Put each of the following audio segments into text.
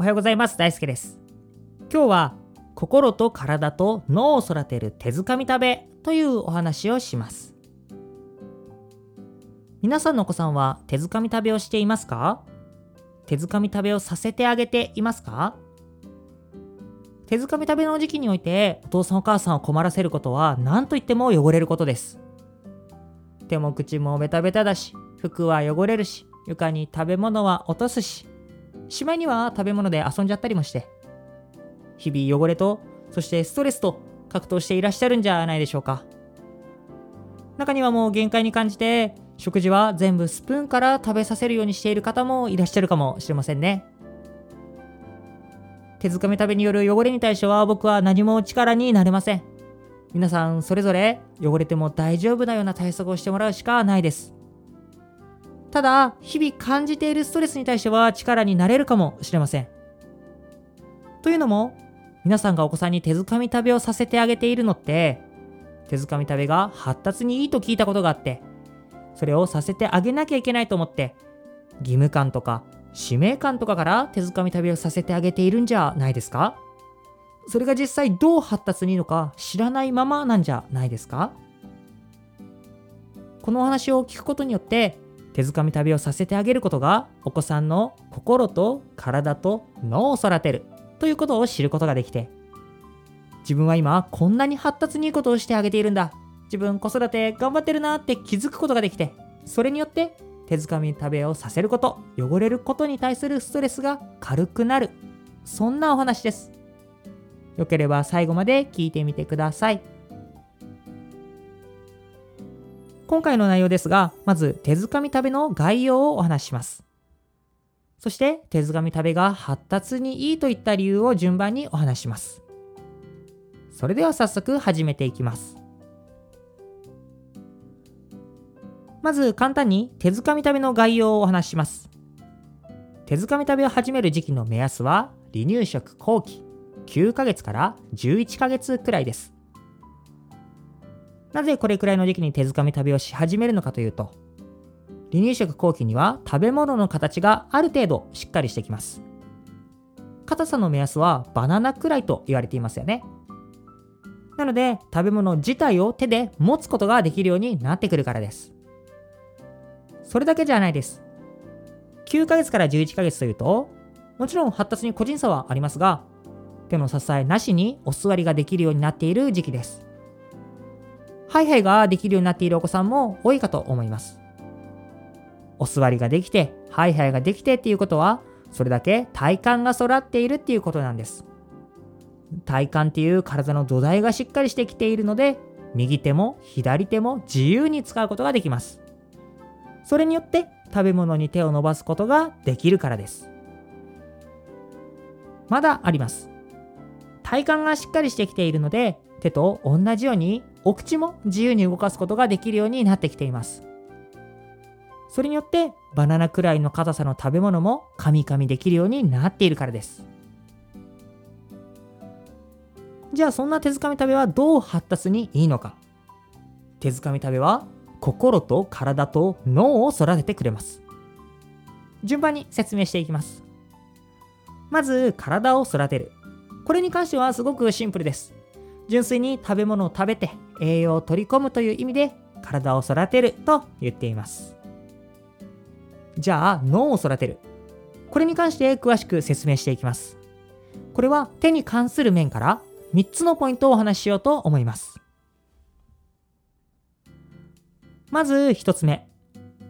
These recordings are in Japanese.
おはようございます。大輔です。今日は心と体と脳を育てる手づかみ食べというお話をします。皆さんのお子さんは手づかみ食べをしていますか？手づかみ食べをさせてあげていますか？手づかみ食べの時期においてお父さんお母さんを困らせることは何と言っても汚れることです。手も口もベタベタだし服は汚れるし床に食べ物は落とすししまいには食べ物で遊んじゃったりもして。日々汚れとそしてストレスと格闘していらっしゃるんじゃないでしょうか。中にはもう限界に感じて食事は全部スプーンから食べさせるようにしている方もいらっしゃるかもしれませんね。手づかみ食べによる汚れに対しては僕は何も力になれません。皆さんそれぞれ汚れても大丈夫なような対策をしてもらうしかないです。ただ、日々感じているストレスに対しては力になれるかもしれません。というのも、皆さんがお子さんに手づかみ食べをさせてあげているのって、手づかみ食べが発達にいいと聞いたことがあって、それをさせてあげなきゃいけないと思って、義務感とか使命感とかから手づかみ食べをさせてあげているんじゃないですか？それが実際どう発達にいいのか知らないままなんじゃないですか？このお話を聞くことによって手づかみ旅をさせてあげることがお子さんの心と体と脳を育てるということを知ることができて自分は今こんなに発達にいいことをしてあげているんだ。自分子育て頑張ってるなって気づくことができてそれによって手づかみ食べをさせること汚れることに対するストレスが軽くなる。そんなお話です。よければ最後まで聞いてみてください。今回の内容ですが、まず手づかみ食べの概要をお話しします。そして手づかみ食べが発達にいいといった理由を順番にお話します。それでは早速始めていきます。まず簡単に手づかみ食べの概要をお話しします。手づかみ食べを始める時期の目安は離乳食後期9ヶ月から11ヶ月くらいです。なぜこれくらいの時期に手づかみ食べをし始めるのかというと、離乳食後期には食べ物の形がある程度しっかりしてきます。硬さの目安はバナナくらいと言われていますよね。なので食べ物自体を手で持つことができるようになってくるからです。それだけじゃないです。9ヶ月から11ヶ月というと、もちろん発達に個人差はありますが、手の支えなしにお座りができるようになっている時期です。ハイハイができるようになっているお子さんも多いかと思います。お座りができて、ハイハイができてっていうことは、それだけ体幹が育っているっていうことなんです。体幹っていう体の土台がしっかりしてきているので、右手も左手も自由に使うことができます。それによって食べ物に手を伸ばすことができるからです。まだあります。体幹がしっかりしてきているので、手と同じようにお口も自由に動かすことができるようになってきています。それによってバナナくらいの硬さの食べ物も噛み噛みできるようになっているからです。じゃあそんな手づかみ食べはどう発達にいいのか？手づかみ食べは心と体と脳を育ててくれます。順番に説明していきます。まず体を育てる。これに関してはすごくシンプルです。純粋に食べ物を食べて栄養を取り込むという意味で体を育てると言っています。じゃあ脳を育てる。これに関して詳しく説明していきます。これは手に関する面から3つのポイントをお話ししようと思います。まず1つ目。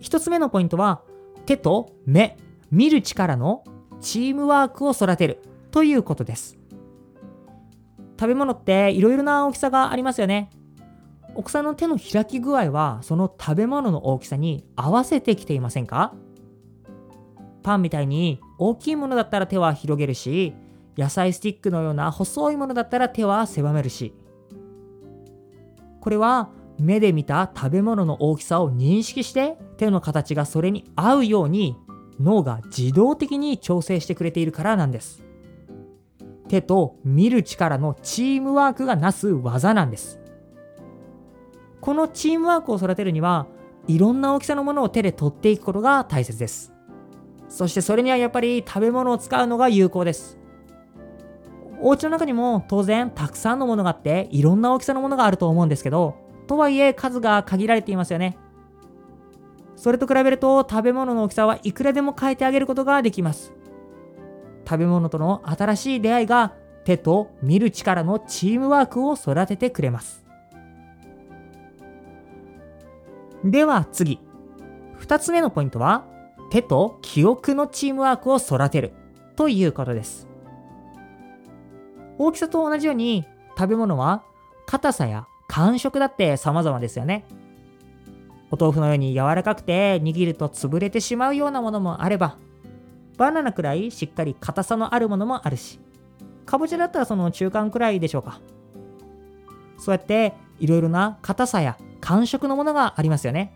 1つ目のポイントは手と目、見る力のチームワークを育てるということです。食べ物っていろいろな大きさがありますよね。お子さんの手の開き具合はその食べ物の大きさに合わせてきていませんか？パンみたいに大きいものだったら手は広げるし野菜スティックのような細いものだったら手は狭めるし。これは目で見た食べ物の大きさを認識して手の形がそれに合うように脳が自動的に調整してくれているからなんです。手と見る力のチームワークがなす技なんです。このチームワークを育てるには、いろんな大きさのものを手で取っていくことが大切です。そしてそれにはやっぱり食べ物を使うのが有効です。お家の中にも当然たくさんのものがあっていろんな大きさのものがあると思うんですけどとはいえ数が限られていますよね。それと比べると食べ物の大きさはいくらでも変えてあげることができます。食べ物との新しい出会いが手と見る力のチームワークを育ててくれます。では次。2つ目のポイントは手と記憶のチームワークを育てる。ということです。大きさと同じように食べ物は硬さや感触だって様々ですよね。お豆腐のように柔らかくて握ると潰れてしまうようなものもあればバナナくらいしっかり硬さのあるものもあるしかぼちゃだったらその中間くらいでしょうか。そうやっていろいろな硬さや感触のものがありますよね。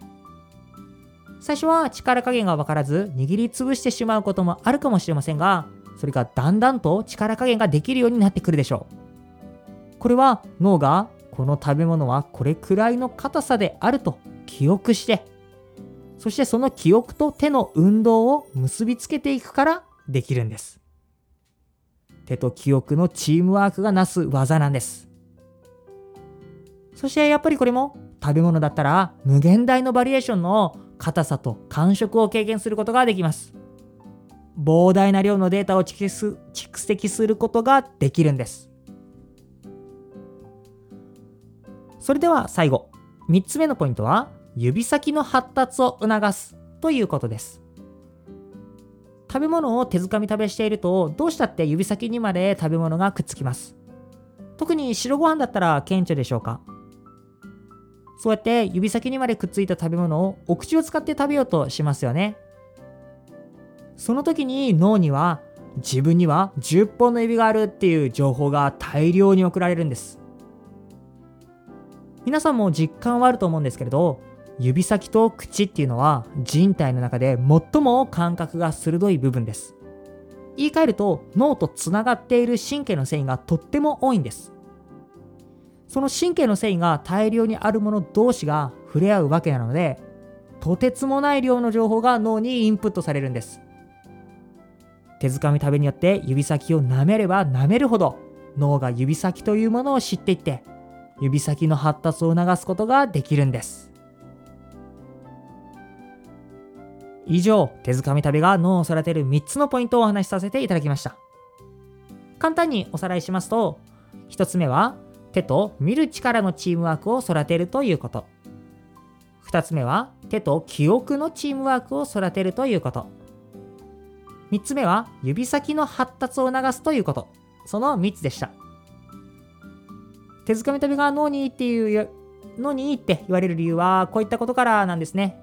最初は力加減が分からず握りつぶしてしまうこともあるかもしれませんがそれがだんだんと力加減ができるようになってくるでしょう。これは脳がこの食べ物はこれくらいの硬さであると記憶してそしてその記憶と手の運動を結びつけていくからできるんです。手と記憶のチームワークがなす技なんです。そしてやっぱりこれも食べ物だったら無限大のバリエーションの硬さと感触を経験することができます。膨大な量のデータを蓄積することができるんです。それでは最後。3つ目のポイントは指先の発達を促すということです。食べ物を手づかみ食べしているとどうしたって指先にまで食べ物がくっつきます。特に白ご飯だったら顕著でしょうか？そうやって指先にまでくっついた食べ物をお口を使って食べようとしますよね。その時に脳には自分には10本の指があるっていう情報が大量に送られるんです。皆さんも実感はあると思うんですけれど指先と口っていうのは人体の中で最も感覚が鋭い部分です。言い換えると脳とつながっている神経の繊維がとっても多いんです。その神経の繊維が大量にあるもの同士が触れ合うわけなのでとてつもない量の情報が脳にインプットされるんです。手づかみ食べによって指先を舐めれば舐めるほど脳が指先というものを知っていって指先の発達を促すことができるんです。以上手づかみ旅が脳を育てる3つのポイントをお話しさせていただきました。簡単におさらいしますと1つ目は手と見る力のチームワークを育てるということ。2つ目は手と記憶のチームワークを育てるということ。3つ目は指先の発達を促すということ。その3つでした。手づかみ旅が脳にいいっていう脳にいいって言われる理由はこういったことからなんですね。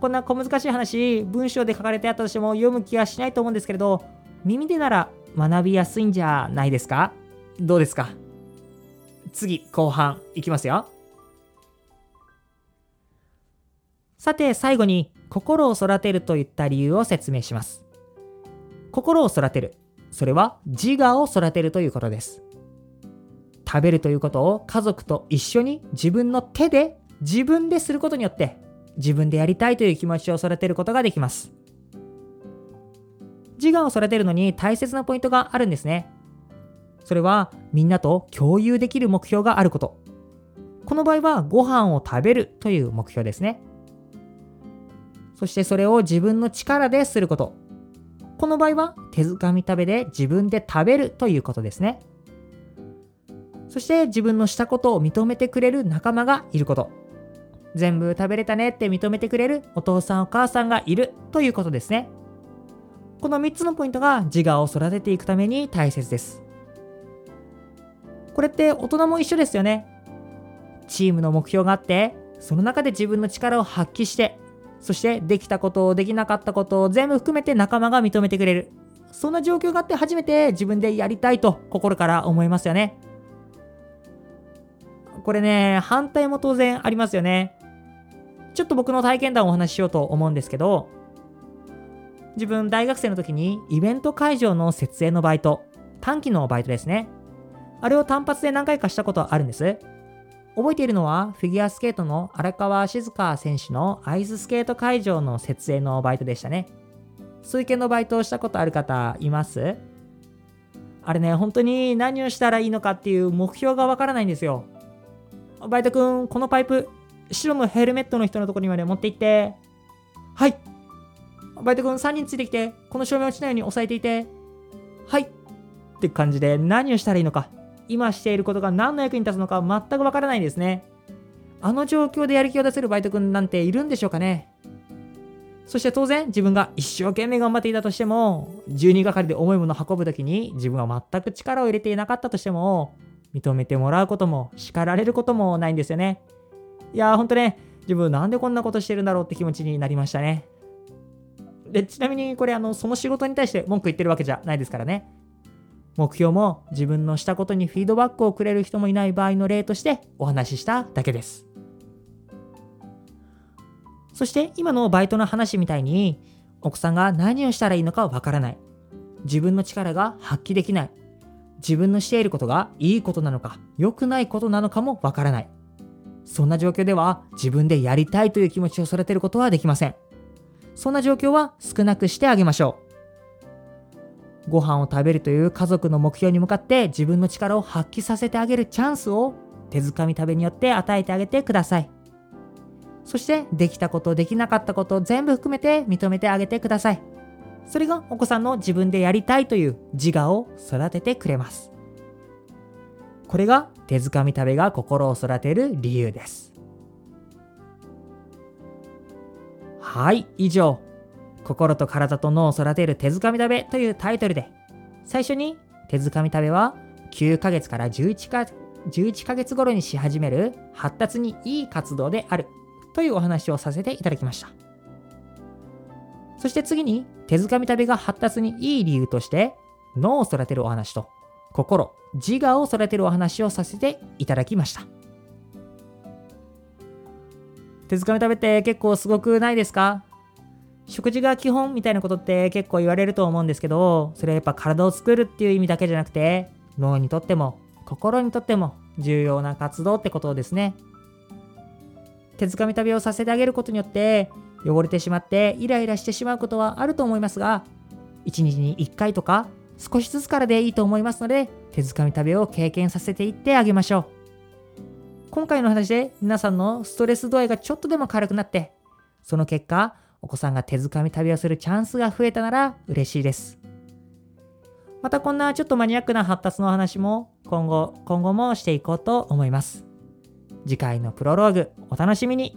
こんな小難しい話文章で書かれてあったとしても読む気はしないと思うんですけれど耳でなら学びやすいんじゃないですか？どうですか？次後半いきますよ。さて最後に心を育てるといった理由を説明します。心を育てる。それは自我を育てるということです。食べるということを家族と一緒に自分の手で自分ですることによって自分でやりたいという気持ちを育てることができます。自我を育てるのに大切なポイントがあるんですね。それはみんなと共有できる目標があることこの場合はご飯を食べるという目標ですねそしてそれを自分の力ですることこの場合は手づかみ食べで自分で食べるということですねそして自分のしたことを認めてくれる仲間がいること。全部食べれたねって認めてくれるお父さんお母さんがいるということですね。この3つのポイントが自我を育てていくために大切です。これって大人も一緒ですよね。チームの目標があって、その中で自分の力を発揮して、そしてできたことできなかったことを全部含めて仲間が認めてくれる。そんな状況があって初めて自分でやりたいと心から思いますよね。これね、反対も当然ありますよね。ちょっと僕の体験談をお話ししようと思うんですけど、自分大学生の時にイベント会場の設営のバイト、短期のバイトですね。あれを単発で何回かしたことあるんです。覚えているのはフィギュアスケートの荒川静香選手のアイススケート会場の設営のバイトでしたね。そういう系のバイトをしたことある方います？あれね、本当に何をしたらいいのかっていう目標がわからないんですよ。バイト君、このパイプ、白のヘルメットの人のところにまで持って行って、はい。バイト君3人ついてきて、この照明落ちないように押さえていて、はい。って感じで何をしたらいいのか、今していることが何の役に立つのか全くわからないんですね。あの状況でやる気を出せるバイト君なんているんでしょうかね。そして当然自分が一生懸命頑張っていたとしても12係で重いものを運ぶ時に自分は全く力を入れていなかったとしても認めてもらうことも叱られることもないんですよね。いやーほんとね自分なんでこんなことしてるんだろうって気持ちになりましたね。でちなみにこれあのその仕事に対して文句言ってるわけじゃないですからね。目標も自分のしたことにフィードバックをくれる人もいない場合の例としてお話ししただけですそして今のバイトの話みたいに奥さんが何をしたらいいのかわからない。自分の力が発揮できない。自分のしていることがいいことなのか良くないことなのかもわからない。そんな状況では自分でやりたいという気持ちを育てることはできません。そんな状況は少なくしてあげましょう。ご飯を食べるという家族の目標に向かって自分の力を発揮させてあげるチャンスを手づかみ食べによって与えてあげてください。そしてできたことできなかったこと全部含めて認めてあげてください。それがお子さんの自分でやりたいという自我を育ててくれます。これが手づかみ食べが心を育てる理由です。はい以上。心と体と脳を育てる手づかみ食べというタイトルで最初に手づかみ食べは9ヶ月から11か11ヶ月頃にし始める発達にいい活動であるというお話をさせていただきました。そして次に手づかみ旅が発達にいい理由として脳を育てるお話と心、自我を育てるお話をさせていただきました。手づかみ食べって結構すごくないですか？食事が基本みたいなことって結構言われると思うんですけど、それはやっぱ体を作るっていう意味だけじゃなくて、脳にとっても心にとっても重要な活動ってことですね。手づかみ旅をさせてあげることによって汚れてしまってイライラしてしまうことはあると思いますが1日に1回とか少しずつからでいいと思いますので手づかみ旅を経験させていってあげましょう今回の話で皆さんのストレス度合いがちょっとでも軽くなってその結果お子さんが手づかみ旅をするチャンスが増えたなら嬉しいです。またこんなちょっとマニアックな発達の話も今後今後もしていこうと思います。次回のプロローグお楽しみに。